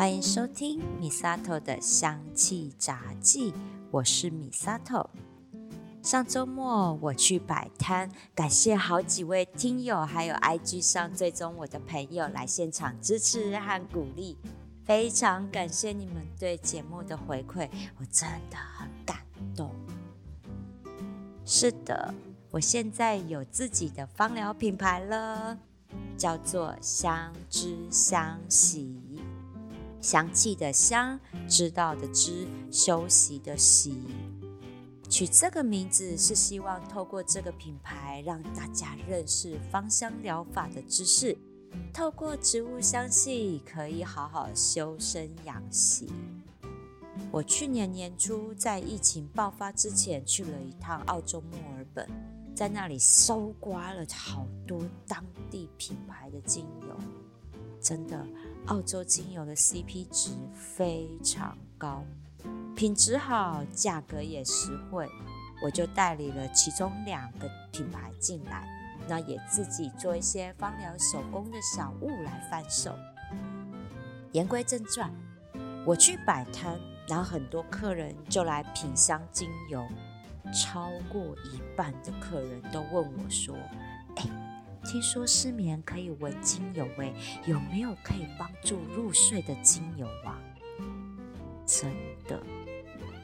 欢迎收听米萨头的香气杂记，我是米萨头。上周末我去摆摊，感谢好几位听友还有 IG 上追踪我的朋友来现场支持和鼓励，非常感谢你们对节目的回馈，我真的很感动。是的，我现在有自己的芳疗品牌了，叫做香知香喜。香气的香，知道的知，休息的息。取这个名字是希望透过这个品牌，让大家认识芳香疗法的知识。透过植物香气，可以好好修身养息。我去年年初在疫情爆发之前，去了一趟澳洲墨尔本，在那里搜刮了好多当地品牌的精油，真的。澳洲精油的 CP 值非常高，品质好，价格也实惠，我就代理了其中两个品牌进来，那也自己做一些芳疗手工的小物来贩售。言归正传，我去摆摊，然后很多客人就来品香精油，超过一半的客人都问我说：“哎。”听说失眠可以闻精油，诶，有没有可以帮助入睡的精油啊？真的，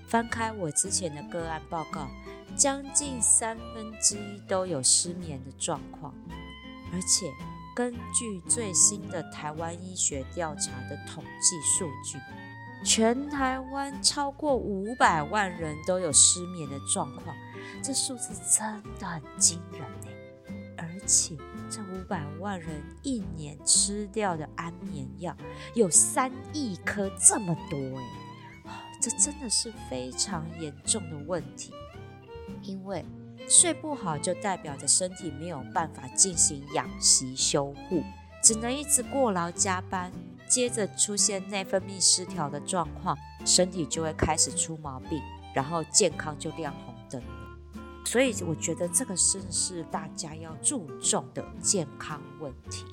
翻开我之前的个案报告，将近三分之一都有失眠的状况，而且根据最新的台湾医学调查的统计数据，全台湾超过五百万人都有失眠的状况，这数字真的很惊人诶。而且这五百万人一年吃掉的安眠药有三亿颗，这么多哎，这真的是非常严重的问题。因为睡不好，就代表着身体没有办法进行养息修护，只能一直过劳加班，接着出现内分泌失调的状况，身体就会开始出毛病，然后健康就亮红灯。所以我觉得这个是是大家要注重的健康问题。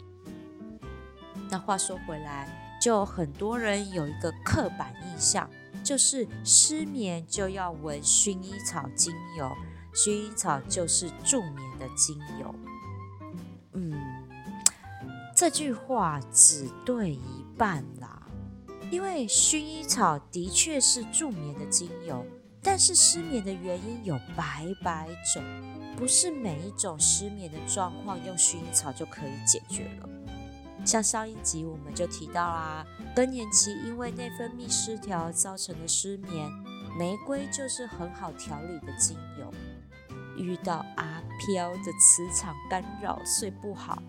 那话说回来，就很多人有一个刻板印象，就是失眠就要闻薰衣草精油，薰衣草就是助眠的精油。嗯，这句话只对一半啦，因为薰衣草的确是助眠的精油。但是失眠的原因有百百种，不是每一种失眠的状况用薰衣草就可以解决了。像上一集我们就提到啦，更年期因为内分泌失调造成的失眠，玫瑰就是很好调理的精油。遇到阿飘的磁场干扰睡不好，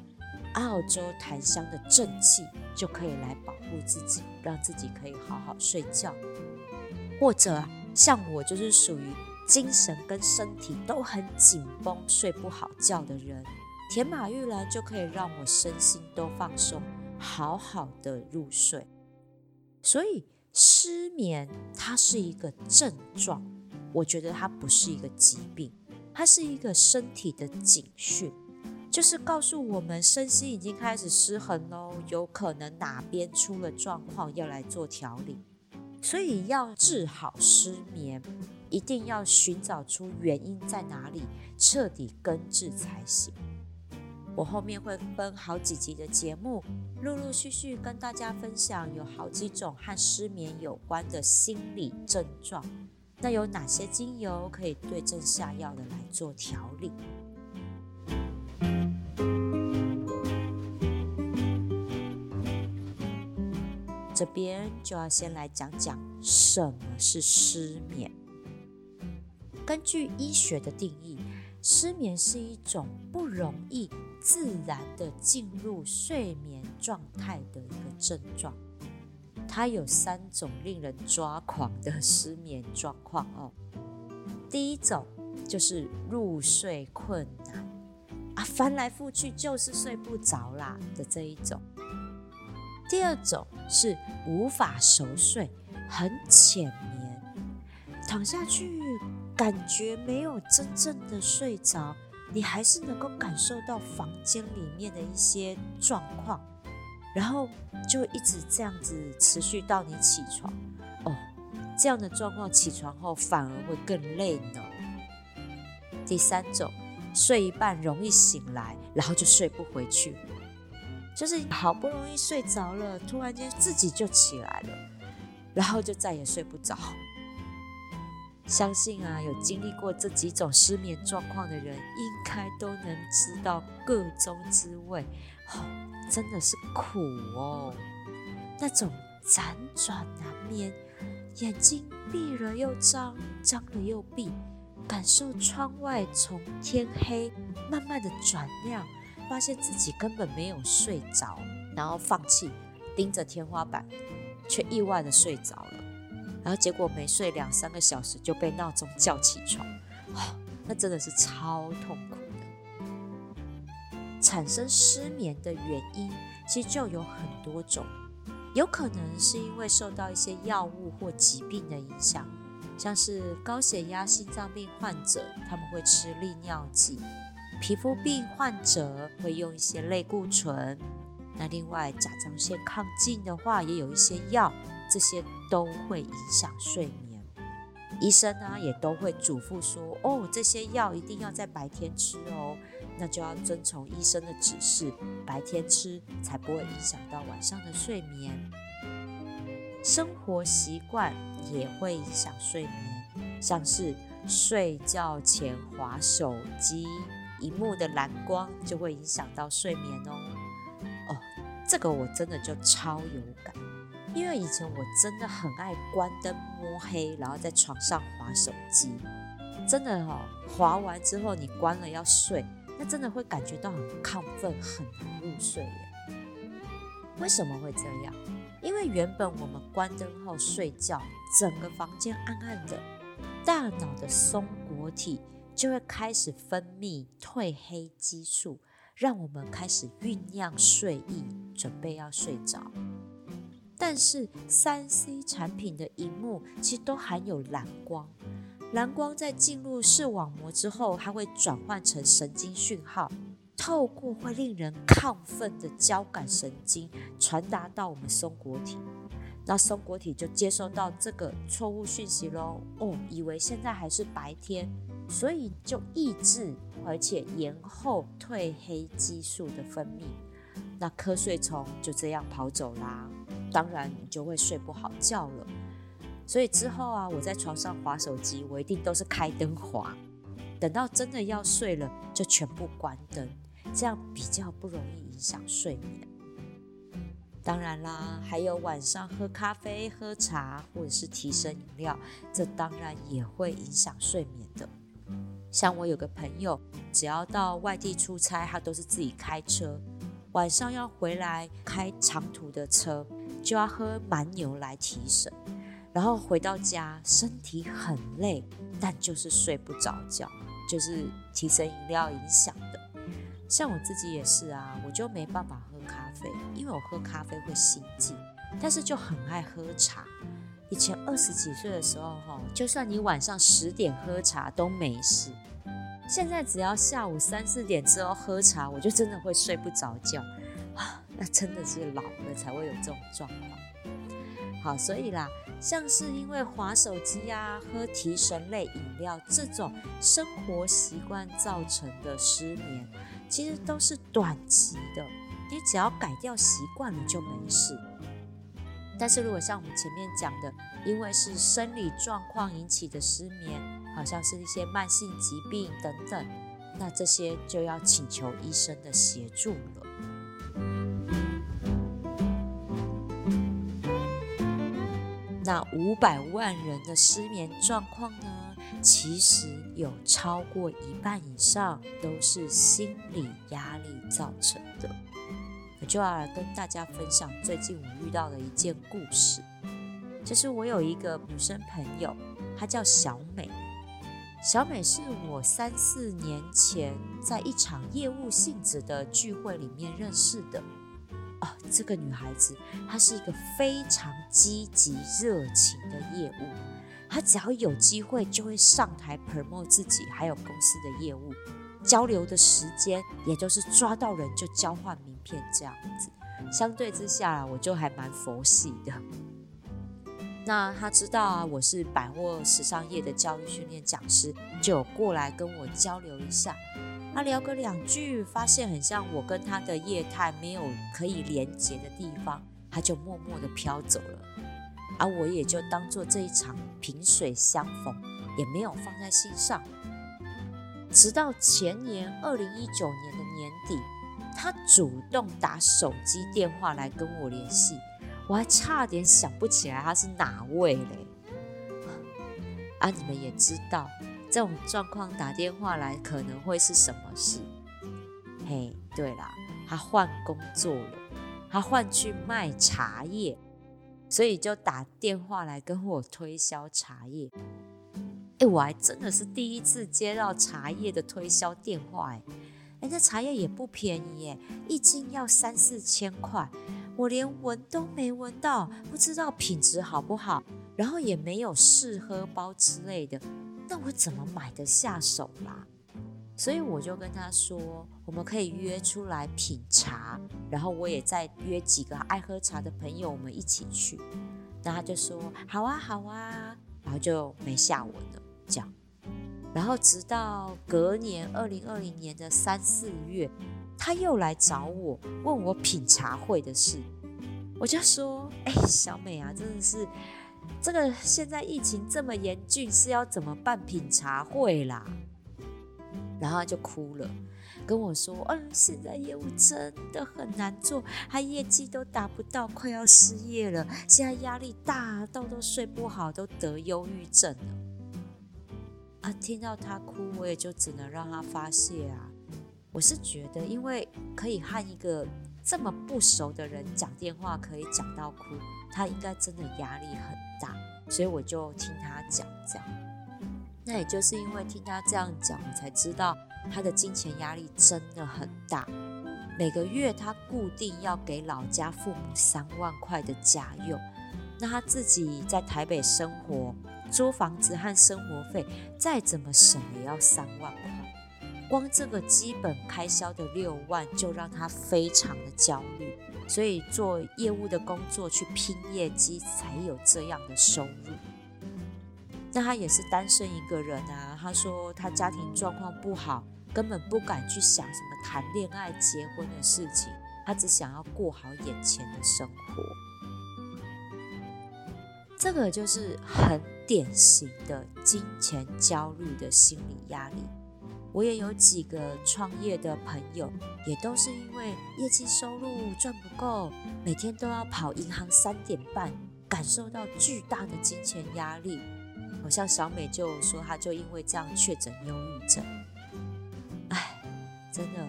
澳洲檀香的正气就可以来保护自己，让自己可以好好睡觉，或者。像我就是属于精神跟身体都很紧绷、睡不好觉的人，甜马玉兰就可以让我身心都放松，好好的入睡。所以失眠它是一个症状，我觉得它不是一个疾病，它是一个身体的警讯，就是告诉我们身心已经开始失衡喽，有可能哪边出了状况，要来做调理。所以要治好失眠，一定要寻找出原因在哪里，彻底根治才行。我后面会分好几集的节目，陆陆续续跟大家分享有好几种和失眠有关的心理症状，那有哪些精油可以对症下药的来做调理？这边就要先来讲讲什么是失眠。根据医学的定义，失眠是一种不容易自然的进入睡眠状态的一个症状。它有三种令人抓狂的失眠状况哦。第一种就是入睡困难啊，翻来覆去就是睡不着啦的这一种。第二种是无法熟睡，很浅眠，躺下去感觉没有真正的睡着，你还是能够感受到房间里面的一些状况，然后就一直这样子持续到你起床。哦，这样的状况起床后反而会更累呢。第三种，睡一半容易醒来，然后就睡不回去，就是好不容易睡着了，突然间自己就起来了，然后就再也睡不着。相信啊，有经历过这几种失眠状况的人，应该都能知道个中滋味。哦，真的是苦哦，那种辗转难眠，眼睛闭了又张，张了又闭，感受窗外从天黑慢慢的转亮，发现自己根本没有睡着，然后放弃，盯着天花板，却意外的睡着了。然后结果没睡两三个小时就被闹钟叫起床，那真的是超痛苦的。产生失眠的原因其实就有很多种，有可能是因为受到一些药物或疾病的影响，像是高血压、心脏病患者他们会吃利尿剂，皮肤病患者会用一些类固醇，那另外甲状腺亢进的话也有一些药。这些都会影响睡眠，医生呢也都会嘱咐说，哦，这些药一定要在白天吃哦，那就要遵从医生的指示，白天吃才不会影响到晚上的睡眠。生活习惯也会影响睡眠，像是睡觉前划手机，荧幕的蓝光就会影响到睡眠哦。哦，这个我真的就超有感。因为以前我真的很爱关灯摸黑，然后在床上划手机，真的哈，划完之后你关了要睡，那真的会感觉到很亢奋，很难入睡耶。为什么会这样？因为原本我们关灯后睡觉，整个房间暗暗的，大脑的松果体就会开始分泌褪黑激素，让我们开始酝酿睡意，准备要睡着。但是三 C 产品的荧幕其实都含有蓝光，蓝光在进入视网膜之后，它会转换成神经讯号，透过会令人亢奋的交感神经传达到我们松果体，那松果体就接收到这个错误讯息喽，哦，以为现在还是白天，所以就抑制而且延后褪黑激素的分泌，那瞌睡虫就这样跑走啦。当然，你就会睡不好觉了。所以之后啊，我在床上划手机，我一定都是开灯划。等到真的要睡了，就全部关灯，这样比较不容易影响睡眠。当然啦，还有晚上喝咖啡、喝茶或者是提神饮料，这当然也会影响睡眠的。像我有个朋友，只要到外地出差，他都是自己开车，晚上要回来开长途的车。就要喝蛮牛来提神，然后回到家身体很累，但就是睡不着觉，就是提神饮料影响的。像我自己也是啊，我就没办法因为我喝咖啡会心悸，但是就很爱喝茶。以前二十几岁的时候，哈，就算你晚上十点喝茶都没事，现在只要下午三四点之后喝茶，我就真的会睡不着觉啊。那真的是老了才会有这种状况。好，所以啦，像是因为划手机啊、喝提神类饮料这种生活习惯造成的失眠，其实都是短期的，你只要改掉习惯了就没事。但是如果像我们前面讲的，因为是生理状况引起的失眠，好像是一些慢性疾病等等，那这些就要请求医生的协助了。那五百万人的失眠状况呢？其实有超过一半以上都是心理压力造成的。我就要来跟大家分享最近我遇到的一件故事，就是我有一个女生朋友，她叫小美。小美是我三四年前在一场业务性质的聚会里面认识的。哦这个女孩子，她是一个非常积极热情的业务。她只要有机会，就会上台 promote 自己，还有公司的业务。交流的时间，也就是抓到人就交换名片这样子。相对之下，我就还蛮佛系的。那他知道啊，我是百货时尚业的教育训练讲师，就过来跟我交流一下。他聊个两句，发现很像我跟他的业态没有可以连接的地方，他就默默的飘走了。而我也就当做这一场萍水相逢，也没有放在心上。直到前年二零一九年的年底，他主动打手机电话来跟我联系。我还差点想不起来他是哪位嘞！啊，你们也知道这种状况打电话来可能会是什么事？嘿，对啦，他换工作了，他换去卖茶叶，所以就打电话来跟我推销茶叶。哎，我还真的是第一次接到茶叶的推销电话，哎，哎，那茶叶也不便宜耶，一斤要三四千块。我连闻都没闻到，不知道品质好不好，然后也没有试喝包之类的，那我怎么买得下手啦？所以我就跟他说，我们可以约出来品茶，然后我也再约几个爱喝茶的朋友，我们一起去。那他就说好啊，好啊，然后就没下文了，这样。然后直到隔年二零二零年的三四月。他又来找我，问我品茶会的事，我就说：“哎，小美啊，真的是这个现在疫情这么严峻，是要怎么办品茶会啦？”然后他就哭了，跟我说：“嗯，现在业务真的很难做，他业绩都达不到，快要失业了，现在压力大到都睡不好，都得忧郁症了。”啊，听到他哭，我也就只能让他发泄啊。我是觉得，因为可以和一个这么不熟的人讲电话，可以讲到哭，他应该真的压力很大，所以我就听他讲这样。那也就是因为听他这样讲，我才知道他的金钱压力真的很大。每个月他固定要给老家父母三万块的家用，那他自己在台北生活，租房子和生活费再怎么省也要三万块。光这个基本开销的六万就让他非常的焦虑，所以做业务的工作去拼业绩才有这样的收入。那他也是单身一个人啊，他说他家庭状况不好，根本不敢去想什么谈恋爱、结婚的事情，他只想要过好眼前的生活。这个就是很典型的金钱焦虑的心理压力。我也有几个创业的朋友，也都是因为业绩收入赚不够，每天都要跑银行三点半，感受到巨大的金钱压力。好像小美就说，她就因为这样确诊忧郁症。哎，真的，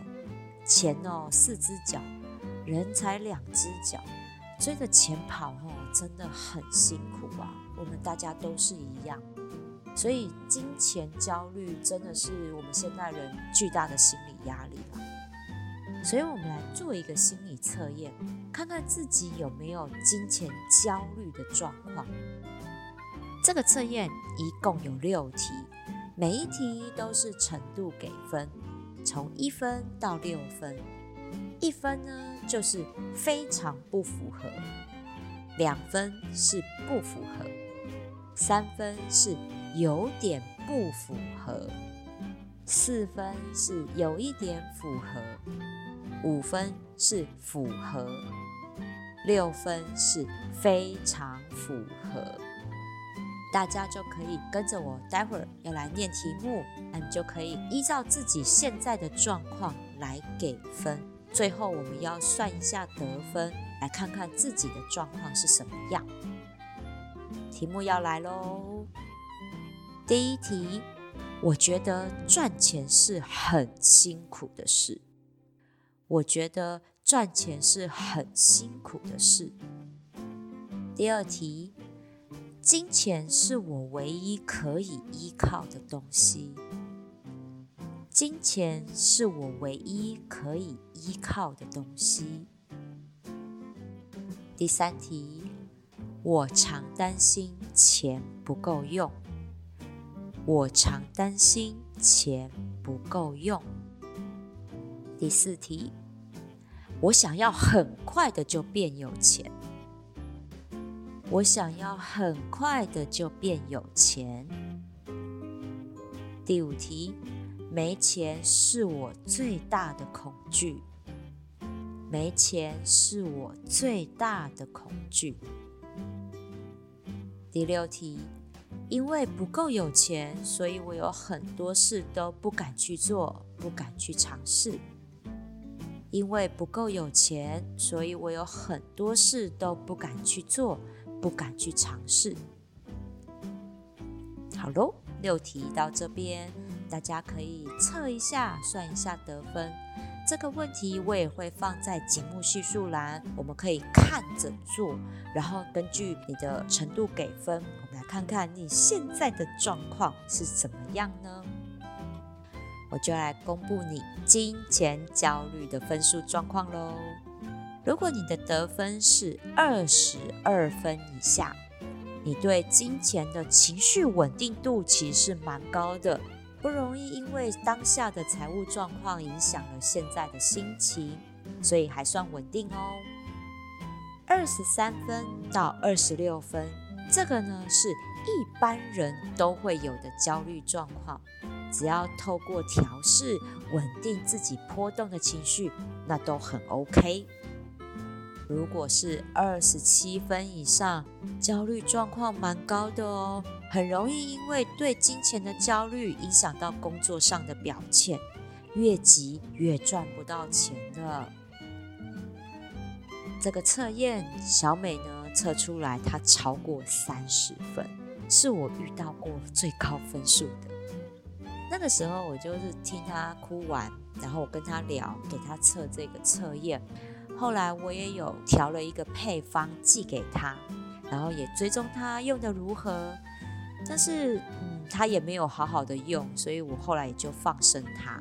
钱哦四只脚，人才两只脚，追着钱跑哦，真的很辛苦啊。我们大家都是一样。所以，金钱焦虑真的是我们现代人巨大的心理压力了。所以，我们来做一个心理测验，看看自己有没有金钱焦虑的状况。这个测验一共有六题，每一题都是程度给分，从一分到六分。一分呢，就是非常不符合；两分是不符合；三分是。有点不符合，四分是有一点符合，五分是符合，六分是非常符合。大家就可以跟着我，待会儿要来念题目，那你就可以依照自己现在的状况来给分。最后我们要算一下得分，来看看自己的状况是什么样。题目要来喽！第一题，我觉得赚钱是很辛苦的事。我觉得赚钱是很辛苦的事。第二题，金钱是我唯一可以依靠的东西。金钱是我唯一可以依靠的东西。第三题，我常担心钱不够用。我常担心钱不够用。第四题，我想要很快的就变有钱。我想要很快的就变有钱。第五题，没钱是我最大的恐惧。没钱是我最大的恐惧。第六题，因为不够有钱，所以我有很多事都不敢去做，不敢去尝试。因为不够有钱，所以我有很多事都不敢去做。不敢去尝试。好喽，六题到这边，大家可以测一下，算一下得分。这个问题我也会放在节目叙述栏，我们可以看着做，然后根据你的程度给分。我们来看看你现在的状况是怎么样呢？我就来公布你金钱焦虑的分数状况喽。如果你的得分是二十二分以下，你对金钱的情绪稳定度其实是蛮高的，不容易因为当下的财务状况影响了现在的心情，所以还算稳定哦。二十三分到二十六分，这个呢是一般人都会有的焦虑状况，只要透过调试稳定自己波动的情绪，那都很 OK。如果是二十七分以上，焦虑状况蛮高的哦，很容易因为对金钱的焦虑影响到工作上的表现，越急越赚不到钱的。这个测验，小美呢测出来她超过三十分，是我遇到过最高分数的。那个时候我就是听她哭完，然后我跟她聊，给她测这个测验。后来我也有调了一个配方寄给他，然后也追踪他用的如何，但是嗯，他也没有好好的用，所以我后来也就放生他。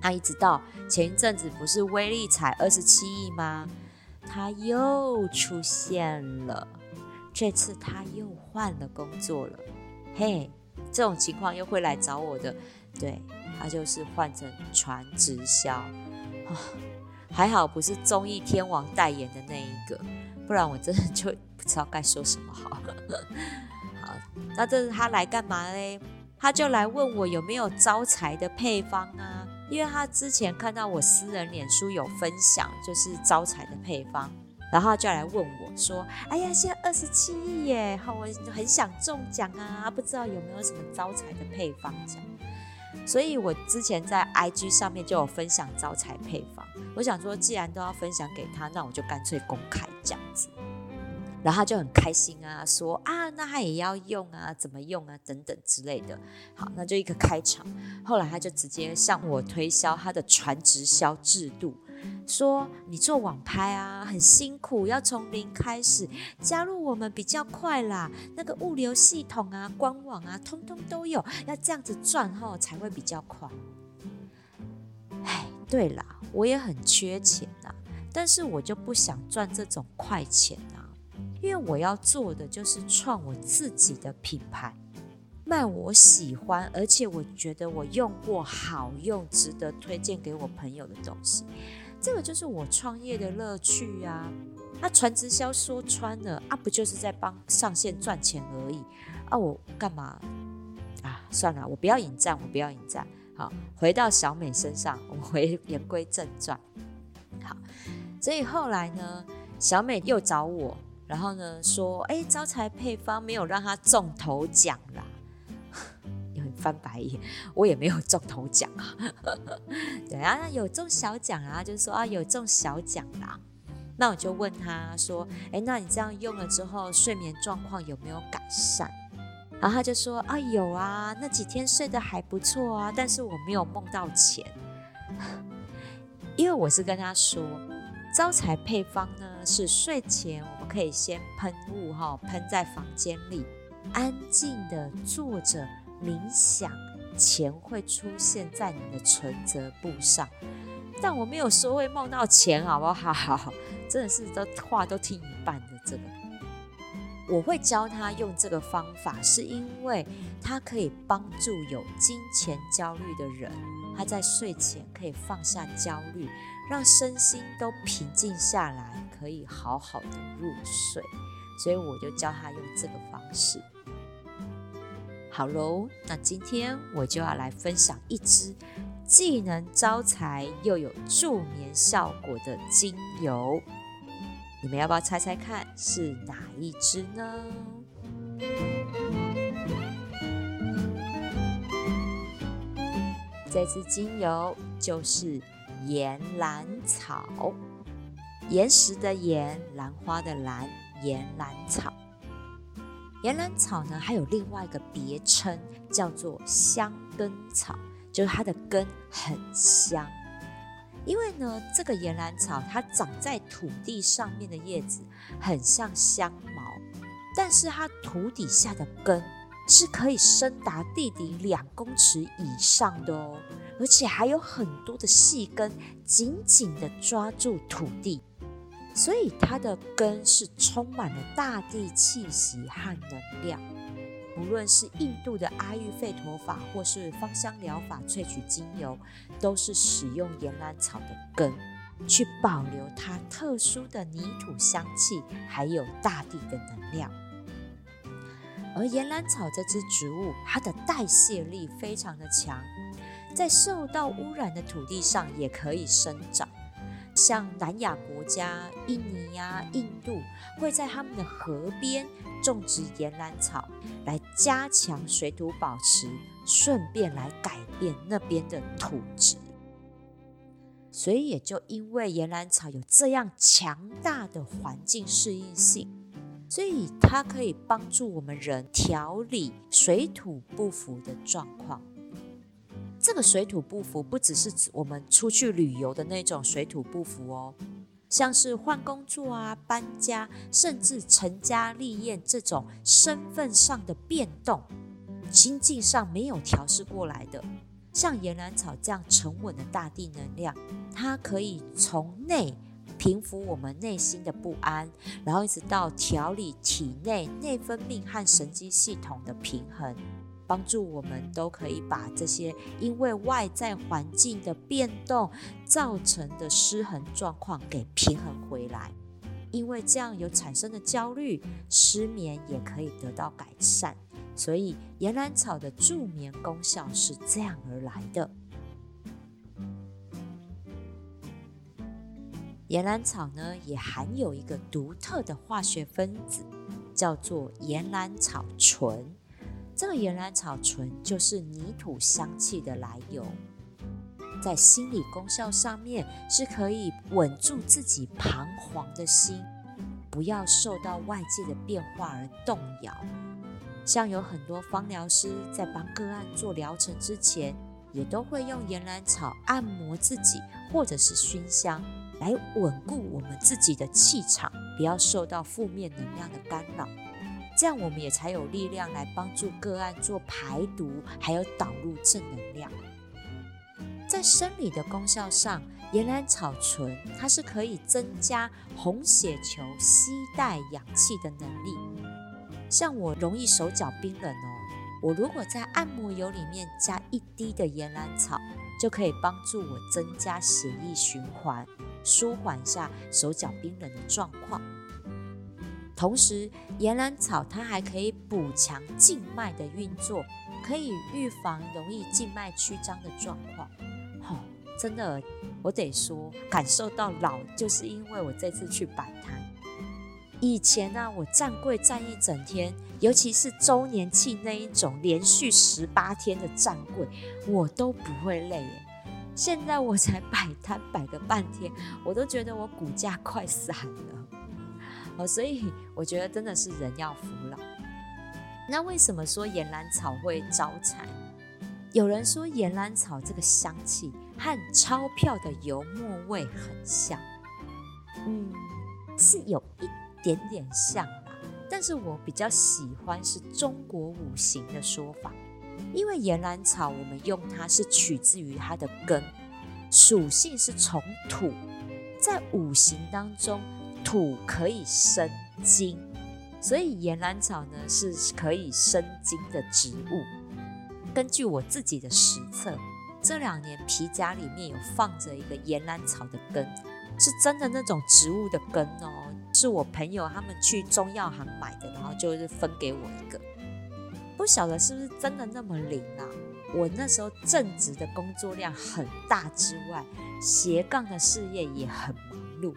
他一直到前一阵子不是威力彩二十七亿吗？他又出现了，这次他又换了工作了。嘿，这种情况又会来找我的，对他就是换成传直销啊。还好不是综艺天王代言的那一个，不然我真的就不知道该说什么好。好，那这是他来干嘛嘞？他就来问我有没有招财的配方啊，因为他之前看到我私人脸书有分享，就是招财的配方，然后就来问我说：“哎呀，现在二十七亿耶，好，我很想中奖啊，不知道有没有什么招财的配方这样。”所以我之前在 IG 上面就有分享招财配方，我想说既然都要分享给他，那我就干脆公开这样子。然后他就很开心啊，说啊，那他也要用啊，怎么用啊，等等之类的。好，那就一个开场。后来他就直接向我推销他的传直销制度。说你做网拍啊，很辛苦，要从零开始，加入我们比较快啦。那个物流系统啊、官网啊，通通都有，要这样子赚后才会比较快。哎，对啦，我也很缺钱呐，但是我就不想赚这种快钱啊，因为我要做的就是创我自己的品牌，卖我喜欢，而且我觉得我用过好用、值得推荐给我朋友的东西。这个就是我创业的乐趣呀！那传直销说穿了啊，不就是在帮上线赚钱而已啊？我干嘛啊？算了，我不要引战，我不要引战。好，回到小美身上，我回言归正传。好，所以后来呢，小美又找我，然后呢说：“哎，招财配方没有让她中头奖啦。”翻白眼，我也没有中头奖啊。对啊，有中小奖啊，就是说啊，有中小奖啦。那我就问他说：“哎，那你这样用了之后，睡眠状况有没有改善？”然后他就说：“啊，有啊，那几天睡得还不错啊，但是我没有梦到钱。因为我是跟他说，招财配方呢是睡前我们可以先喷雾哈，喷在房间里，安静的坐着。”冥想，钱会出现在你的存折簿上，但我没有说会梦到钱，好不好？真的是都话都听一半的这个。我会教他用这个方法，是因为它可以帮助有金钱焦虑的人他在睡前可以放下焦虑，让身心都平静下来，可以好好的入睡。所以我就教他用这个方式。好喽，那今天我就要来分享一支既能招财又有助眠效果的精油。你们要不要猜猜看是哪一支呢？这支精油就是岩兰草，岩石的岩，兰花的兰，岩兰草。岩兰草呢，还有另外一个别称，叫做香根草，就是它的根很香。因为呢，这个岩兰草它长在土地上面的叶子很像香茅，但是它土底下的根是可以深达地底两公尺以上的哦，而且还有很多的细根紧紧的抓住土地。所以它的根是充满了大地气息和能量。无论是印度的阿育吠陀法，或是芳香疗法萃取精油，都是使用岩兰草的根，去保留它特殊的泥土香气，还有大地的能量。而岩兰草这支植物，它的代谢力非常的强，在受到污染的土地上也可以生长。像南亚国家，印尼呀、印度，会在他们的河边种植岩兰草，来加强水土保持，顺便来改变那边的土质。所以也就因为岩兰草有这样强大的环境适应性，所以它可以帮助我们人调理水土不服的状况。这个水土不服不只是指我们出去旅游的那种水土不服哦，像是换工作啊、搬家，甚至成家立业这种身份上的变动，心境上没有调试过来的，像岩兰草这样沉稳的大地能量，它可以从内平复我们内心的不安，然后一直到调理体内内分泌和神经系统的平衡。帮助我们都可以把这些因为外在环境的变动造成的失衡状况给平衡回来，因为这样有产生的焦虑、失眠也可以得到改善。所以岩兰草的助眠功效是这样而来的。岩兰草呢，也含有一个独特的化学分子，叫做岩兰草醇。这个岩兰草醇就是泥土香气的来由，在心理功效上面是可以稳住自己彷徨的心，不要受到外界的变化而动摇。像有很多芳疗师在帮个案做疗程之前，也都会用岩兰草按摩自己，或者是熏香，来稳固我们自己的气场，不要受到负面能量的干扰。这样我们也才有力量来帮助个案做排毒，还有导入正能量。在生理的功效上，岩兰草醇它是可以增加红血球吸带氧气的能力。像我容易手脚冰冷哦，我如果在按摩油里面加一滴的岩兰草，就可以帮助我增加血液循环，舒缓一下手脚冰冷的状况。同时，岩兰草它还可以补强静脉的运作，可以预防容易静脉曲张的状况。好，真的，我得说，感受到老，就是因为我这次去摆摊。以前呢，我站柜站一整天，尤其是周年庆那一种连续十八天的站柜，我都不会累耶。现在我才摆摊摆个半天，我都觉得我骨架快散了。哦，所以我觉得真的是人要服老。那为什么说岩兰草会招财？有人说岩兰草这个香气和钞票的油墨味很像，嗯，是有一点点像啦。但是我比较喜欢是中国五行的说法，因为岩兰草我们用它是取自于它的根，属性是从土，在五行当中。土可以生金，所以岩兰草呢是可以生金的植物。根据我自己的实测，这两年皮夹里面有放着一个岩兰草的根，是真的那种植物的根哦，是我朋友他们去中药行买的，然后就是分给我一个。不晓得是不是真的那么灵啊？我那时候正职的工作量很大之外，斜杠的事业也很忙碌。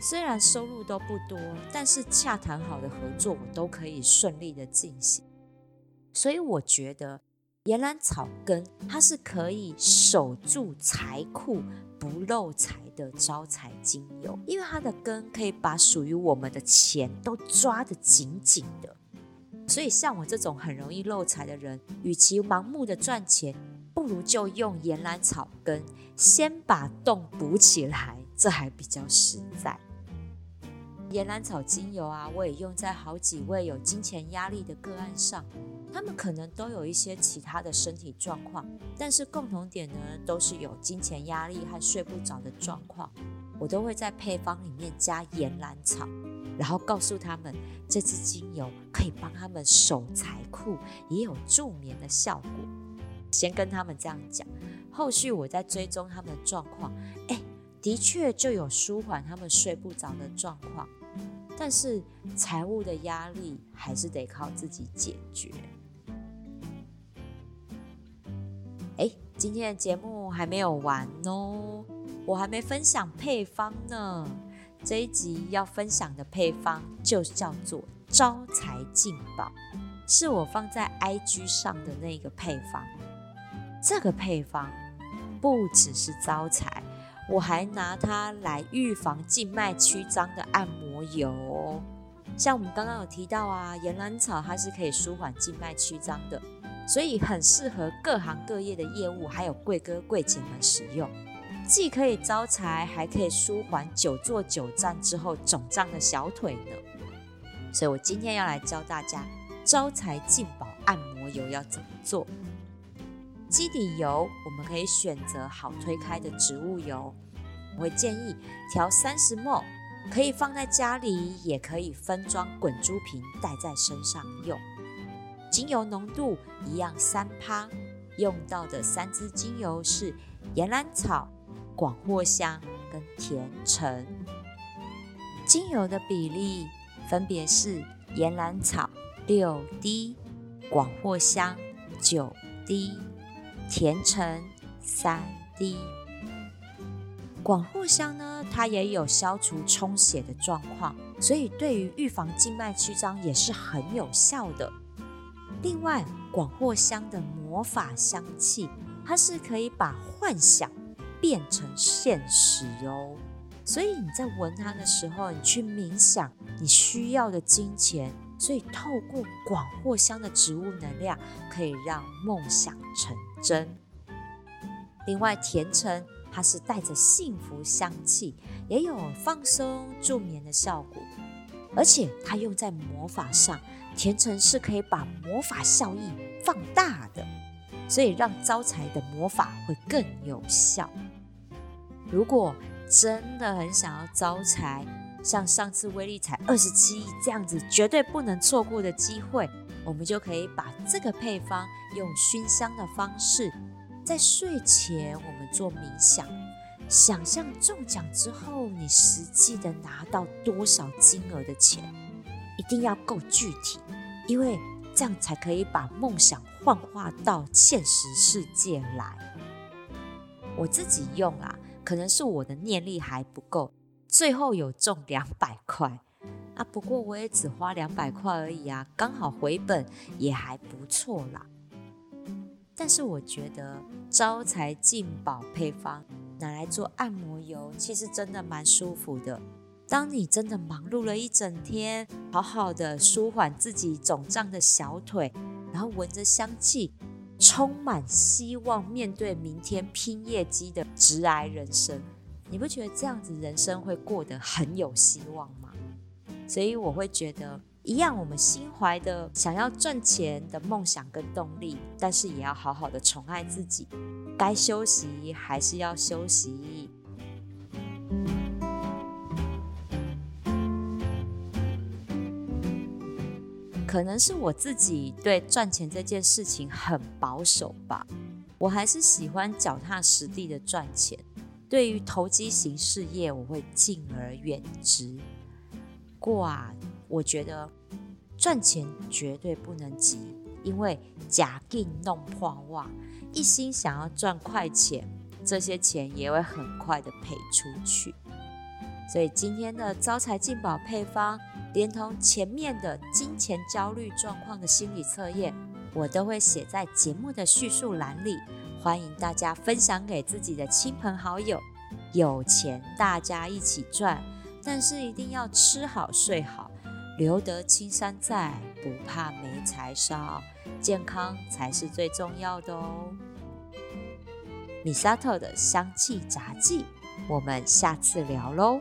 虽然收入都不多，但是洽谈好的合作我都可以顺利的进行。所以我觉得岩兰草根它是可以守住财库不漏财的招财精油，因为它的根可以把属于我们的钱都抓得紧紧的。所以像我这种很容易漏财的人，与其盲目的赚钱，不如就用岩兰草根先把洞补起来，这还比较实在。岩兰草精油啊，我也用在好几位有金钱压力的个案上，他们可能都有一些其他的身体状况，但是共同点呢，都是有金钱压力和睡不着的状况。我都会在配方里面加岩兰草，然后告诉他们，这支精油可以帮他们守财库，也有助眠的效果。先跟他们这样讲，后续我再追踪他们的状况，哎，的确就有舒缓他们睡不着的状况。但是财务的压力还是得靠自己解决。哎，今天的节目还没有完哦，我还没分享配方呢。这一集要分享的配方就叫做招财进宝，是我放在 IG 上的那个配方。这个配方不只是招财。我还拿它来预防静脉曲张的按摩油，像我们刚刚有提到啊，岩兰草它是可以舒缓静脉曲张的，所以很适合各行各业的业务还有贵哥贵姐们使用，既可以招财，还可以舒缓久坐久站之后肿胀的小腿呢。所以我今天要来教大家招财进宝按摩油要怎么做。基底油我们可以选择好推开的植物油，我会建议调三十 ml，可以放在家里，也可以分装滚珠瓶带在身上用。精油浓度一样三趴，用到的三支精油是岩兰草、广藿香跟甜橙。精油的比例分别是岩兰草六滴，广藿香九滴。甜橙三滴，广藿香呢，它也有消除充血的状况，所以对于预防静脉曲张也是很有效的。另外，广藿香的魔法香气，它是可以把幻想变成现实哦。所以你在闻它的时候，你去冥想你需要的金钱。所以，透过广藿香的植物能量，可以让梦想成真。另外，甜橙它是带着幸福香气，也有放松助眠的效果。而且，它用在魔法上，甜橙是可以把魔法效益放大的，所以让招财的魔法会更有效。如果真的很想要招财，像上次威力才二十七亿这样子，绝对不能错过的机会，我们就可以把这个配方用熏香的方式，在睡前我们做冥想，想象中奖之后你实际的拿到多少金额的钱，一定要够具体，因为这样才可以把梦想幻化到现实世界来。我自己用啊，可能是我的念力还不够。最后有中两百块啊，不过我也只花两百块而已啊，刚好回本也还不错啦。但是我觉得招财进宝配方拿来做按摩油，其实真的蛮舒服的。当你真的忙碌了一整天，好好的舒缓自己肿胀的小腿，然后闻着香气，充满希望面对明天拼业绩的直癌人生。你不觉得这样子人生会过得很有希望吗？所以我会觉得，一样我们心怀的想要赚钱的梦想跟动力，但是也要好好的宠爱自己，该休息还是要休息。可能是我自己对赚钱这件事情很保守吧。我还是喜欢脚踏实地的赚钱。对于投机型事业，我会敬而远之。过啊，我觉得赚钱绝对不能急，因为假劲弄破袜，一心想要赚快钱，这些钱也会很快的赔出去。所以今天的招财进宝配方，连同前面的金钱焦虑状况的心理测验，我都会写在节目的叙述栏里，欢迎大家分享给自己的亲朋好友。有钱大家一起赚，但是一定要吃好睡好，留得青山在，不怕没柴烧，健康才是最重要的哦。米沙特的香气杂技，我们下次聊喽。